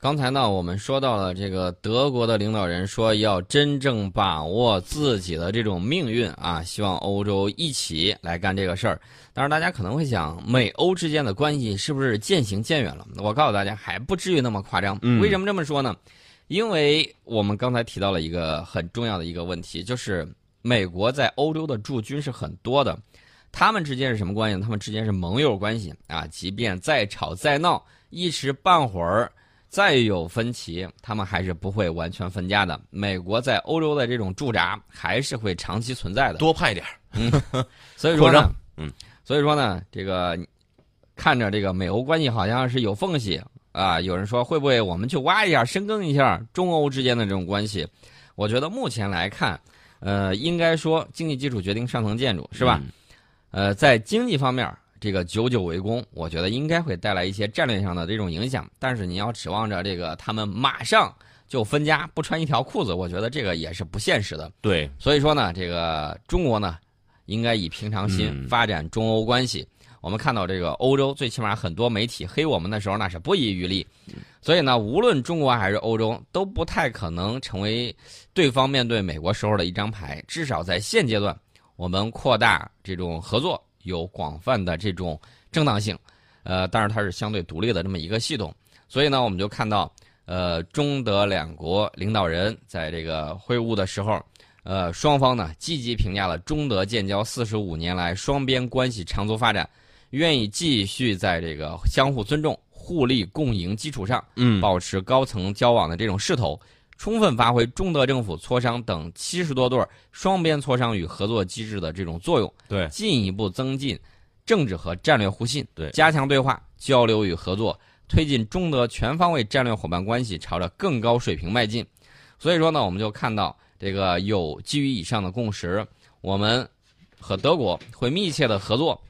刚才呢，我们说到了这个德国的领导人说要真正把握自己的这种命运啊，希望欧洲一起来干这个事儿。当然，大家可能会想，美欧之间的关系是不是渐行渐远了？我告诉大家，还不至于那么夸张。为什么这么说呢？因为我们刚才提到了一个很重要的一个问题，就是美国在欧洲的驻军是很多的，他们之间是什么关系？他们之间是盟友关系啊，即便再吵再闹，一时半会儿。再有分歧，他们还是不会完全分家的。美国在欧洲的这种驻扎还是会长期存在的，多派点嗯，所以说呢，嗯，所以说呢，这个看着这个美欧关系好像是有缝隙啊。有人说会不会我们去挖一下、深耕一下中欧之间的这种关系？我觉得目前来看，呃，应该说经济基础决定上层建筑，是吧？呃，在经济方面。这个久久为攻，我觉得应该会带来一些战略上的这种影响。但是你要指望着这个他们马上就分家不穿一条裤子，我觉得这个也是不现实的。对，所以说呢，这个中国呢，应该以平常心发展中欧关系。我们看到这个欧洲，最起码很多媒体黑我们的时候，那是不遗余力。所以呢，无论中国还是欧洲，都不太可能成为对方面对美国时候的一张牌。至少在现阶段，我们扩大这种合作。有广泛的这种正当性，呃，但是它是相对独立的这么一个系统，所以呢，我们就看到，呃，中德两国领导人在这个会晤的时候，呃，双方呢积极评价了中德建交四十五年来双边关系长足发展，愿意继续在这个相互尊重、互利共赢基础上，嗯，保持高层交往的这种势头。充分发挥中德政府磋商等七十多对双边磋商与合作机制的这种作用，对，进一步增进政治和战略互信，对，加强对话交流与合作，推进中德全方位战略伙伴关系朝着更高水平迈进。所以说呢，我们就看到这个有基于以上的共识，我们和德国会密切的合作，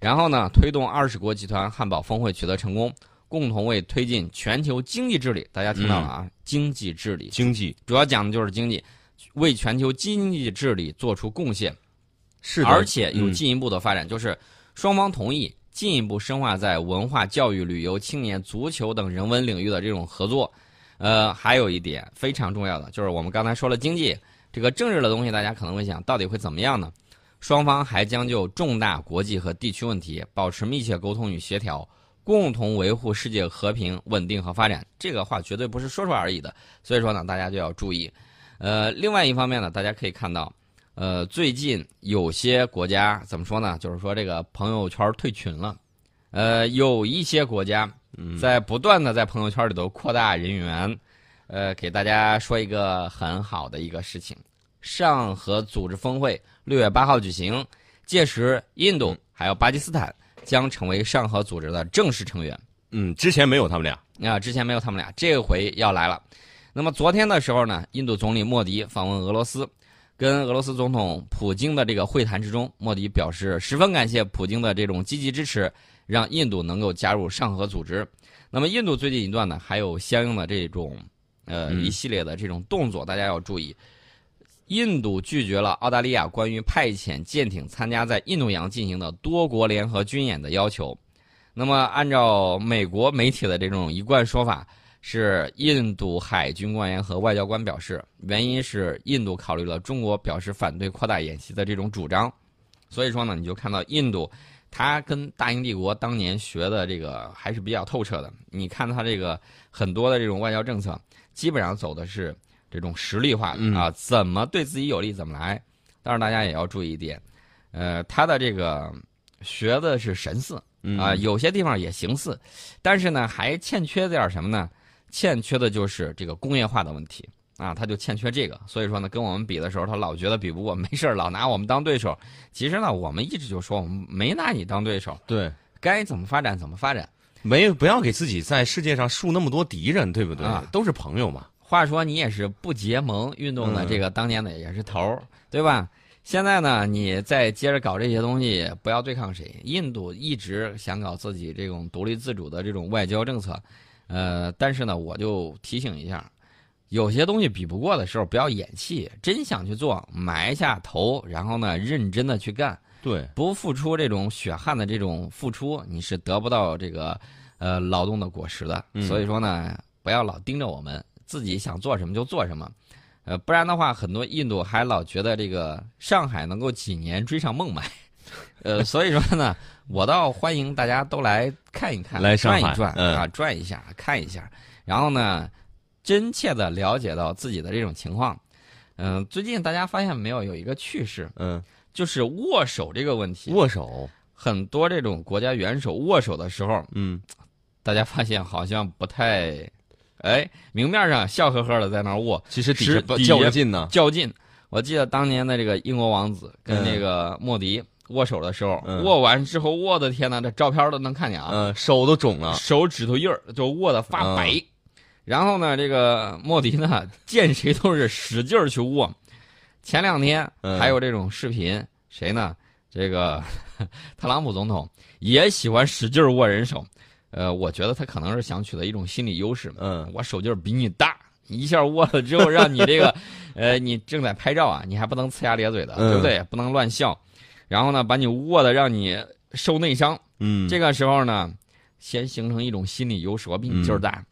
然后呢，推动二十国集团汉堡峰会取得成功。共同为推进全球经济治理，大家听到了啊？经济治理，经济主要讲的就是经济，为全球经济治理做出贡献，是的，而且有进一步的发展，就是双方同意进一步深化在文化、教育、旅游、青年、足球等人文领域的这种合作。呃，还有一点非常重要的，就是我们刚才说了经济这个政治的东西，大家可能会想到底会怎么样呢？双方还将就重大国际和地区问题保持密切沟通与协调。共同维护世界和平、稳定和发展，这个话绝对不是说说而已的。所以说呢，大家就要注意。呃，另外一方面呢，大家可以看到，呃，最近有些国家怎么说呢？就是说这个朋友圈退群了。呃，有一些国家在不断的在朋友圈里头扩大人员。呃，给大家说一个很好的一个事情：上合组织峰会六月八号举行，届时印度还有巴基斯坦。将成为上合组织的正式成员。嗯，之前没有他们俩啊，之前没有他们俩，这回要来了。那么昨天的时候呢，印度总理莫迪访问俄罗斯，跟俄罗斯总统普京的这个会谈之中，莫迪表示十分感谢普京的这种积极支持，让印度能够加入上合组织。那么印度最近一段呢，还有相应的这种呃一系列的这种动作，大家要注意。印度拒绝了澳大利亚关于派遣舰艇参加在印度洋进行的多国联合军演的要求。那么，按照美国媒体的这种一贯说法，是印度海军官员和外交官表示，原因是印度考虑了中国表示反对扩大演习的这种主张。所以说呢，你就看到印度，他跟大英帝国当年学的这个还是比较透彻的。你看他这个很多的这种外交政策，基本上走的是。这种实力化啊，怎么对自己有利怎么来。但是大家也要注意一点，呃，他的这个学的是神似啊，有些地方也形似，但是呢，还欠缺点什么呢？欠缺的就是这个工业化的问题啊，他就欠缺这个。所以说呢，跟我们比的时候，他老觉得比不过，没事老拿我们当对手。其实呢，我们一直就说，我们没拿你当对手。对，该怎么发展怎么发展，没不要给自己在世界上树那么多敌人，对不对？都是朋友嘛。话说你也是不结盟运动的这个当年的也是头儿，对吧？现在呢，你再接着搞这些东西，不要对抗谁。印度一直想搞自己这种独立自主的这种外交政策，呃，但是呢，我就提醒一下，有些东西比不过的时候，不要演戏，真想去做，埋下头，然后呢，认真的去干。对，不付出这种血汗的这种付出，你是得不到这个呃劳动的果实的。所以说呢。不要老盯着我们，自己想做什么就做什么。呃，不然的话，很多印度还老觉得这个上海能够几年追上孟买。呃，所以说呢，我倒欢迎大家都来看一看，来转一转嗯、啊，转一下，看一下，然后呢，真切的了解到自己的这种情况。嗯、呃，最近大家发现没有，有一个趣事，嗯，就是握手这个问题。握手，很多这种国家元首握手的时候，嗯，大家发现好像不太，哎，明面上笑呵呵的在那儿握，其实底是下较着劲呢，较劲。我记得当年的这个英国王子跟那个莫迪。握手的时候，嗯、握完之后，我的天呐，这照片都能看见啊！嗯，手都肿了，手指头印儿就握的发白。嗯、然后呢，这个莫迪呢，见谁都是使劲儿去握。前两天还有这种视频，嗯、谁呢？这个 特朗普总统也喜欢使劲握人手。呃，我觉得他可能是想取得一种心理优势。嗯，我手劲儿比你大，一下握了之后，让你这个，呃，你正在拍照啊，你还不能呲牙咧嘴的，嗯、对不对？不能乱笑。然后呢，把你握的让你受内伤。嗯，这个时候呢，先形成一种心理优势，我比你劲儿大。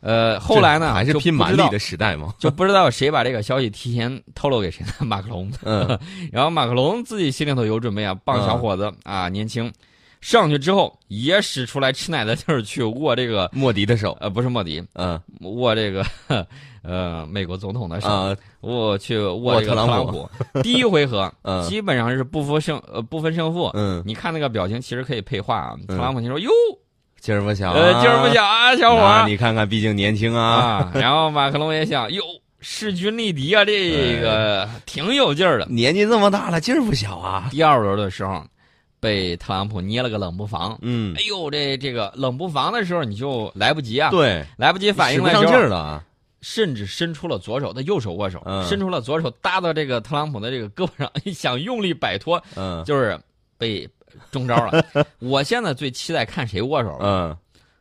嗯、呃，后来呢，还是拼蛮力的时代嘛，就不知道谁把这个消息提前透露给谁呢？马克龙。嗯，然后马克龙自己心里头有准备啊，棒小伙子、嗯、啊，年轻，上去之后也使出来吃奶的劲儿去握这个莫迪的手。呃，不是莫迪，嗯，握这个。呃，美国总统的手，啊、我去握这个特朗普。第一回合，嗯、基本上是不分胜呃不分胜负。嗯，你看那个表情，其实可以配话啊。特朗普你说哟，劲儿不小、啊，呃，劲儿不小啊，小伙儿你看看，毕竟年轻啊。啊然后马克龙也想，哟，势均力敌啊，这个挺有劲儿的。年纪这么大了，劲儿不小啊。第二轮的时候，被特朗普捏了个冷不防。嗯，哎呦，这这个冷不防的时候，你就来不及啊。对，来不及反应不上劲儿了。甚至伸出了左手，他右手握手，嗯、伸出了左手搭到这个特朗普的这个胳膊上，想用力摆脱，嗯，就是被中招了。我现在最期待看谁握手，嗯，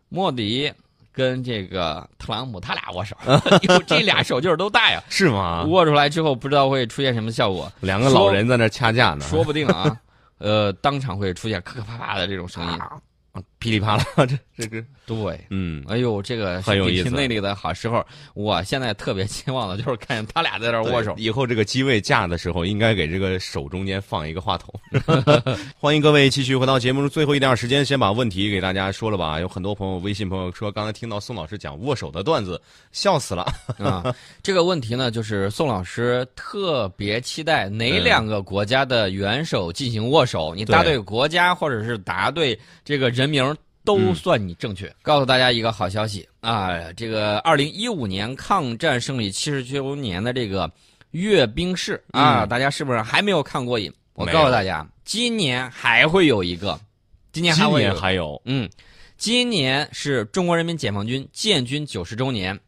莫迪跟这个特朗普他俩握手，哟，这俩手劲儿都大呀，是吗？握出来之后不知道会出现什么效果，两个老人在那掐架呢，说不定啊，呃，当场会出现磕磕啪啪的这种声音。啊噼里啪啦，这这个对，嗯，哎呦，这个很有意思。内里的好时候，我现在特别期望的就是看见他俩在这握手。以后这个机位架的时候，应该给这个手中间放一个话筒。欢迎各位继续回到节目中最后一点时间，先把问题给大家说了吧。有很多朋友微信朋友说，刚才听到宋老师讲握手的段子，笑死了 啊。这个问题呢，就是宋老师特别期待哪两个国家的元首进行握手？你答对国家，或者是答对这个人名。都算你正确。嗯、告诉大家一个好消息啊，这个二零一五年抗战胜利七十周年的这个阅兵式啊，嗯、大家是不是还没有看过瘾？我告诉大家，今年还会有一个，今年还会有，今年还有，嗯，今年是中国人民解放军建军九十周年，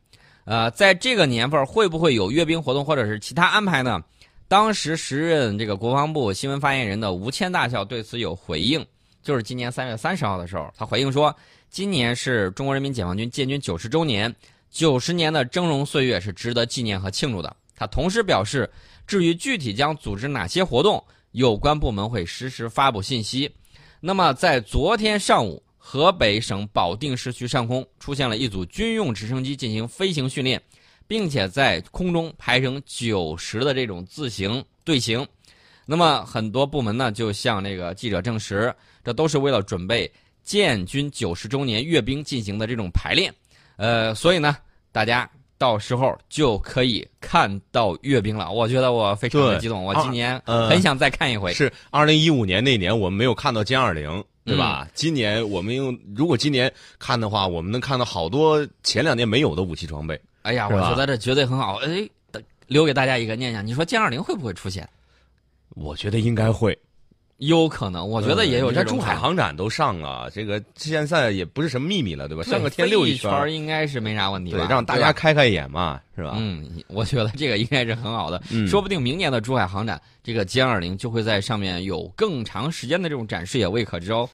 呃，在这个年份会不会有阅兵活动或者是其他安排呢？当时时任这个国防部新闻发言人的吴谦大校对此有回应。就是今年三月三十号的时候，他回应说，今年是中国人民解放军建军九十周年，九十年的峥嵘岁月是值得纪念和庆祝的。他同时表示，至于具体将组织哪些活动，有关部门会实时发布信息。那么，在昨天上午，河北省保定市区上空出现了一组军用直升机进行飞行训练，并且在空中排成九十的这种自行队形。那么很多部门呢，就向那个记者证实，这都是为了准备建军九十周年阅兵进行的这种排练。呃，所以呢，大家到时候就可以看到阅兵了。我觉得我非常的激动，我今年很想再看一回。呃、是二零一五年那年我们没有看到歼二零，对吧？嗯、今年我们用，如果今年看的话，我们能看到好多前两年没有的武器装备。哎呀，我觉得这绝对很好。哎，留给大家一个念想，你说歼二零会不会出现？我觉得应该会，有可能。我觉得也有这种。珠海航展都上了，这个现在也不是什么秘密了，对吧？上个天溜一圈应该是没啥问题吧？对，让大家开开眼嘛，是吧？嗯，我觉得这个应该是很好的。嗯，说不定明年的珠海航展，这个歼二零就会在上面有更长时间的这种展示，也未可知哦。